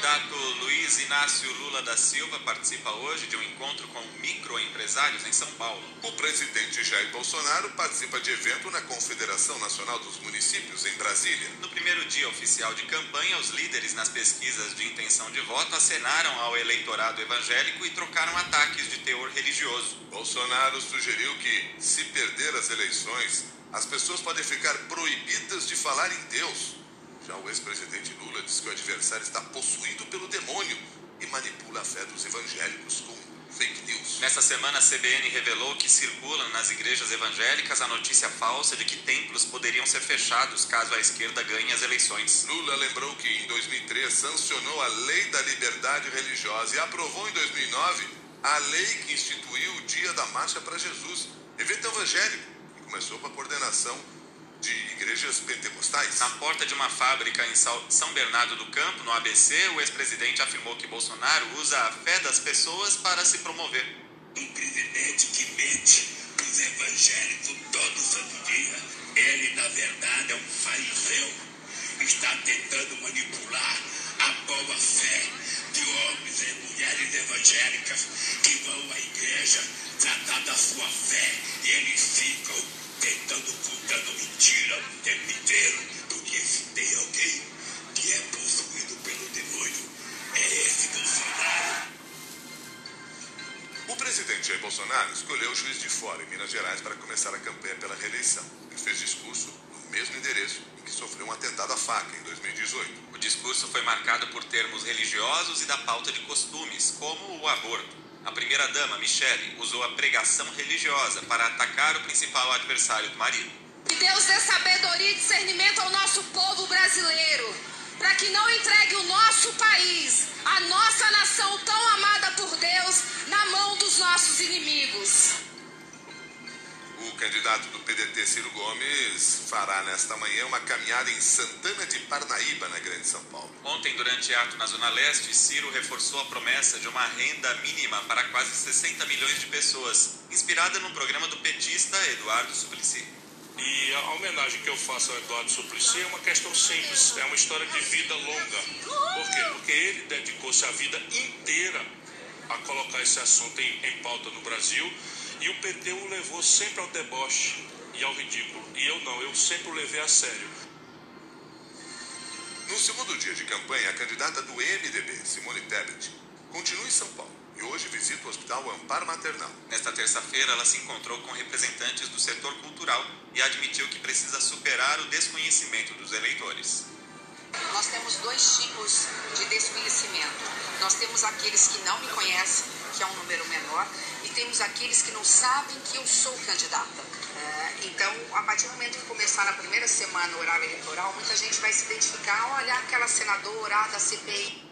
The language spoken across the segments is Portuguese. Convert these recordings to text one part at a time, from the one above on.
candidato Luiz Inácio Lula da Silva participa hoje de um encontro com microempresários em São Paulo. O presidente Jair Bolsonaro participa de evento na Confederação Nacional dos Municípios em Brasília. No primeiro dia oficial de campanha, os líderes nas pesquisas de intenção de voto acenaram ao eleitorado evangélico e trocaram ataques de teor religioso. Bolsonaro sugeriu que, se perder as eleições, as pessoas podem ficar proibidas de falar em Deus. Já o ex-presidente Lula diz que o adversário está possuído pelo demônio e manipula a fé dos evangélicos com fake news. Nessa semana, a CBN revelou que circulam nas igrejas evangélicas a notícia falsa de que templos poderiam ser fechados caso a esquerda ganhe as eleições. Lula lembrou que em 2003 sancionou a Lei da Liberdade Religiosa e aprovou em 2009 a lei que instituiu o Dia da Marcha para Jesus, evento evangélico, que começou com a coordenação de igrejas pentecostais. Na porta de uma fábrica em São Bernardo do Campo, no ABC, o ex-presidente afirmou que Bolsonaro usa a fé das pessoas para se promover. Um presidente que mente os evangélicos todo santo dia. Ele, na verdade, é um fariseu. Está tentando manipular a boa fé de homens e mulheres evangélicas que vão à igreja tratar da sua fé e eles ficam tentando, o tempo inteiro, porque se tem alguém que é possuído pelo demônio, é esse Bolsonaro. O presidente Jair Bolsonaro escolheu o juiz de fora, em Minas Gerais, para começar a campanha pela reeleição. Ele fez discurso no mesmo endereço em que sofreu um atentado à faca em 2018. O discurso foi marcado por termos religiosos e da pauta de costumes, como o aborto. A primeira-dama, Michele, usou a pregação religiosa para atacar o principal adversário do marido. Que Deus dê sabedoria e discernimento ao nosso povo brasileiro, para que não entregue o nosso país, a nossa nação tão amada por Deus, na mão dos nossos inimigos. O candidato do PDT, Ciro Gomes, fará nesta manhã uma caminhada em Santana de Parnaíba, na Grande São Paulo. Ontem, durante ato na Zona Leste, Ciro reforçou a promessa de uma renda mínima para quase 60 milhões de pessoas, inspirada no programa do petista Eduardo Suplicy. E a homenagem que eu faço ao Eduardo Suplicy é uma questão simples, é uma história de vida longa. Por quê? Porque ele dedicou-se a vida inteira a colocar esse assunto em, em pauta no Brasil e o PT o levou sempre ao deboche e ao ridículo. E eu não, eu sempre o levei a sério. No segundo dia de campanha, a candidata do MDB, Simone Tebet, continua em São Paulo e hoje visita o Hospital Amparo Maternal. Nesta terça-feira, ela se encontrou com representantes do setor cultural e admitiu que precisa superar o desconhecimento dos eleitores. Nós temos dois tipos de desconhecimento. Nós temos aqueles que não me conhecem, que é um número menor, e temos aqueles que não sabem que eu sou candidata. É, então, a partir do momento que começar a primeira semana o horário eleitoral, muita gente vai se identificar, olha aquela senadora da CPI.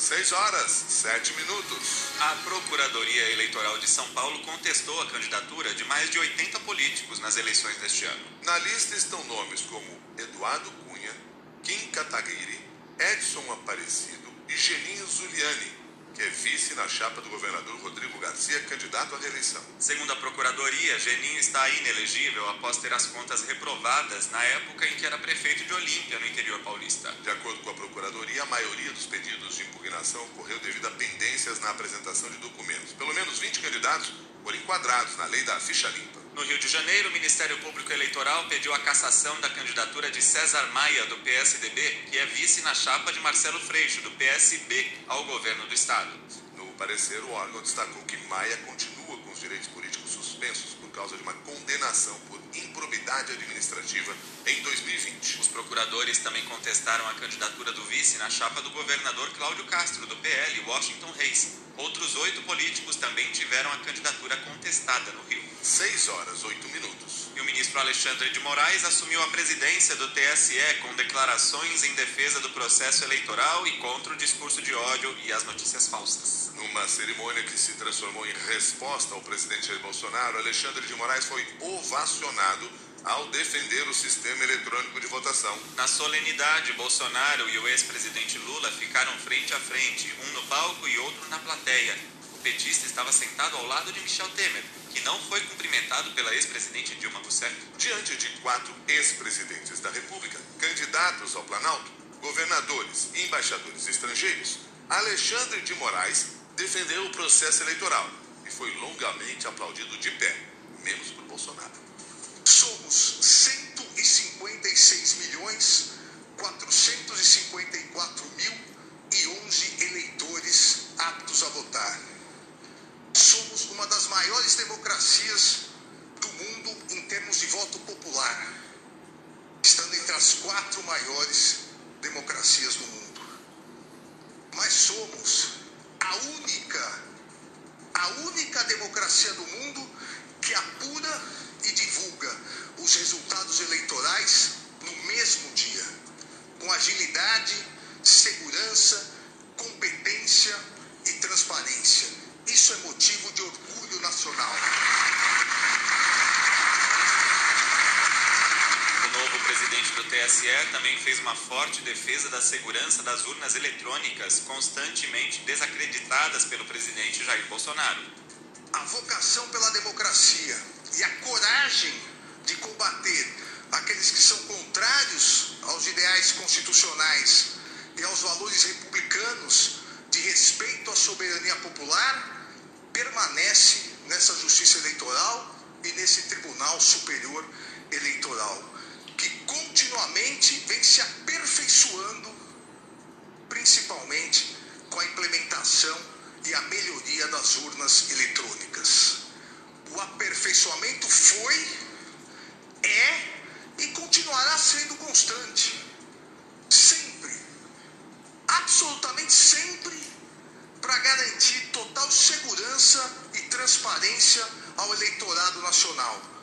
6 horas, 7 minutos. A Procuradoria Eleitoral de São Paulo contestou a candidatura de mais de 80 políticos nas eleições deste ano. Na lista estão nomes como Eduardo Cunha, Kim Kataguiri, Edson Aparecido e Geninho Zuliani, que é vice na chapa do governador Rodrigo Garcia, candidato à reeleição. Segundo a Procuradoria, Geninho está inelegível após ter as contas reprovadas na época em que era prefeito de Olímpia, no interior paulista. De acordo com a Procuradoria, a maioria dos pedidos de impugnação ocorreu devido a pendências na apresentação de documentos. Pelo menos 20 candidatos foram enquadrados na lei da ficha limpa. No Rio de Janeiro, o Ministério Público Eleitoral pediu a cassação da candidatura de César Maia, do PSDB, que é vice na chapa de Marcelo Freixo, do PSB, ao governo do Estado. No parecer, o órgão destacou que Maia continua com os direitos políticos suspensos por causa de uma condenação por improbidade administrativa em 2020. Os procuradores também contestaram a candidatura do vice na chapa do governador Cláudio Castro, do PL, Washington Reis. Outros oito políticos também tiveram a candidatura contestada no Rio. 6 horas, 8 minutos. E o ministro Alexandre de Moraes assumiu a presidência do TSE com declarações em defesa do processo eleitoral e contra o discurso de ódio e as notícias falsas. Numa cerimônia que se transformou em resposta ao presidente Jair Bolsonaro, Alexandre de Moraes foi ovacionado ao defender o sistema eletrônico de votação. Na solenidade, Bolsonaro e o ex-presidente Lula ficaram frente a frente, um no palco e outro na plateia. Petista estava sentado ao lado de Michel Temer, que não foi cumprimentado pela ex-presidente Dilma Rousseff. Diante de quatro ex-presidentes da República, candidatos ao Planalto, governadores e embaixadores estrangeiros, Alexandre de Moraes defendeu o processo eleitoral e foi longamente aplaudido de pé, menos por Bolsonaro. Somos 156 milhões única, a única democracia do mundo que apura e divulga os resultados eleitorais no mesmo dia, com agilidade, segurança, competência e transparência. Isso é motivo de orgulho nacional. O novo presidente do TSE também fez uma forte defesa da segurança das urnas eletrônicas, constantemente desacreditadas pelo presidente Jair Bolsonaro. A vocação pela democracia e a coragem de combater aqueles que são contrários aos ideais constitucionais e aos valores republicanos de respeito à soberania popular permanece nessa justiça eleitoral e nesse Tribunal Superior Eleitoral, continuamente vem se aperfeiçoando, principalmente com a implementação e a melhoria das urnas eletrônicas. O aperfeiçoamento foi, é e continuará sendo constante. Sempre. Absolutamente sempre para garantir total segurança e transparência ao eleitorado nacional.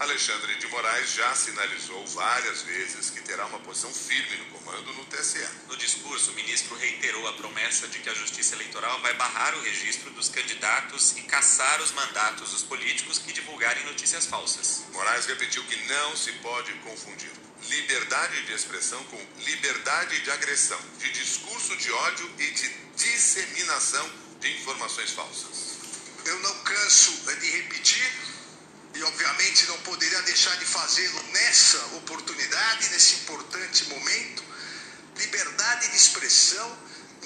Alexandre de Moraes já sinalizou várias vezes que terá uma posição firme no comando no TSE. No discurso, o ministro reiterou a promessa de que a Justiça Eleitoral vai barrar o registro dos candidatos e caçar os mandatos dos políticos que divulgarem notícias falsas. Moraes repetiu que não se pode confundir liberdade de expressão com liberdade de agressão, de discurso de ódio e de disseminação de informações falsas. Eu não canso de repetir e, obviamente, não poderia deixar de fazê-lo nessa oportunidade, nesse importante momento. Liberdade de expressão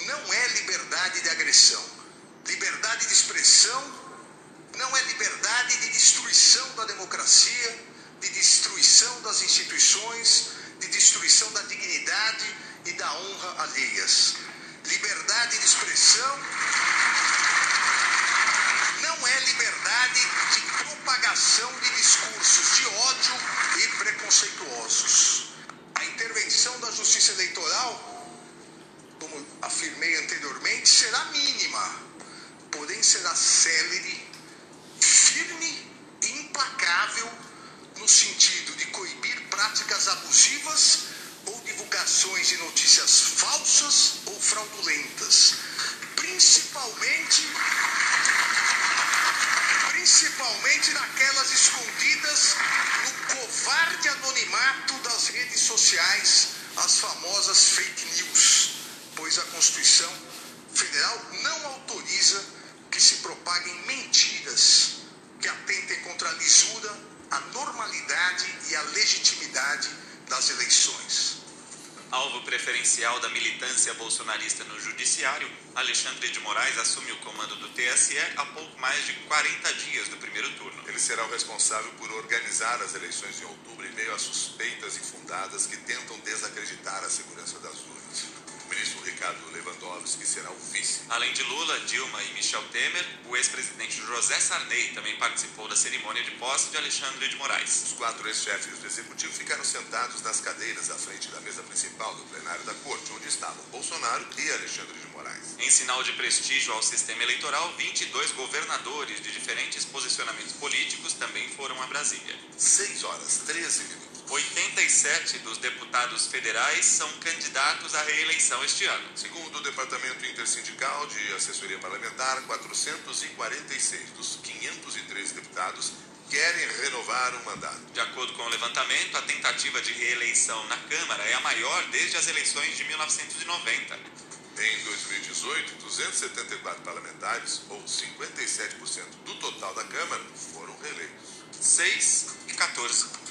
não é liberdade de agressão. Liberdade de expressão não é liberdade de destruição da democracia, de destruição das instituições, de destruição da dignidade e da honra alheias. Liberdade de expressão não é liberdade de propagação de discursos de ódio e preconceituosos. A intervenção da Justiça Eleitoral, como afirmei anteriormente, será mínima, porém será célere, firme e implacável no sentido de coibir práticas abusivas ou divulgações de notícias falsas ou fraudulentas, principalmente principalmente naquelas escondidas no covarde anonimato das redes sociais, as famosas fake news, pois a Constituição Federal não autoriza que se propaguem mentiras que atentem contra a lisura, a normalidade e a legitimidade das eleições. Alvo preferencial da militância bolsonarista no judiciário, Alexandre de Moraes assume o comando do TSE há pouco mais de 40 dias do primeiro turno. Ele será o responsável por organizar as eleições em outubro em meio a suspeitas infundadas que tentam desacreditar a segurança das urnas. Será o vice. Além de Lula, Dilma e Michel Temer, o ex-presidente José Sarney também participou da cerimônia de posse de Alexandre de Moraes. Os quatro ex-chefes do executivo ficaram sentados nas cadeiras à frente da mesa principal do plenário da corte, onde estavam Bolsonaro e Alexandre de Moraes. Em sinal de prestígio ao sistema eleitoral, 22 governadores de diferentes posicionamentos políticos também foram a Brasília. 6 horas 13 minutos. 87 dos deputados federais são candidatos à reeleição este ano. Segundo o Departamento Intersindical de Assessoria Parlamentar, 446 dos 513 deputados querem renovar um mandato. De acordo com o levantamento, a tentativa de reeleição na Câmara é a maior desde as eleições de 1990. Em 2018, 274 parlamentares, ou 57% do total da Câmara, foram reeleitos. 6 e 14.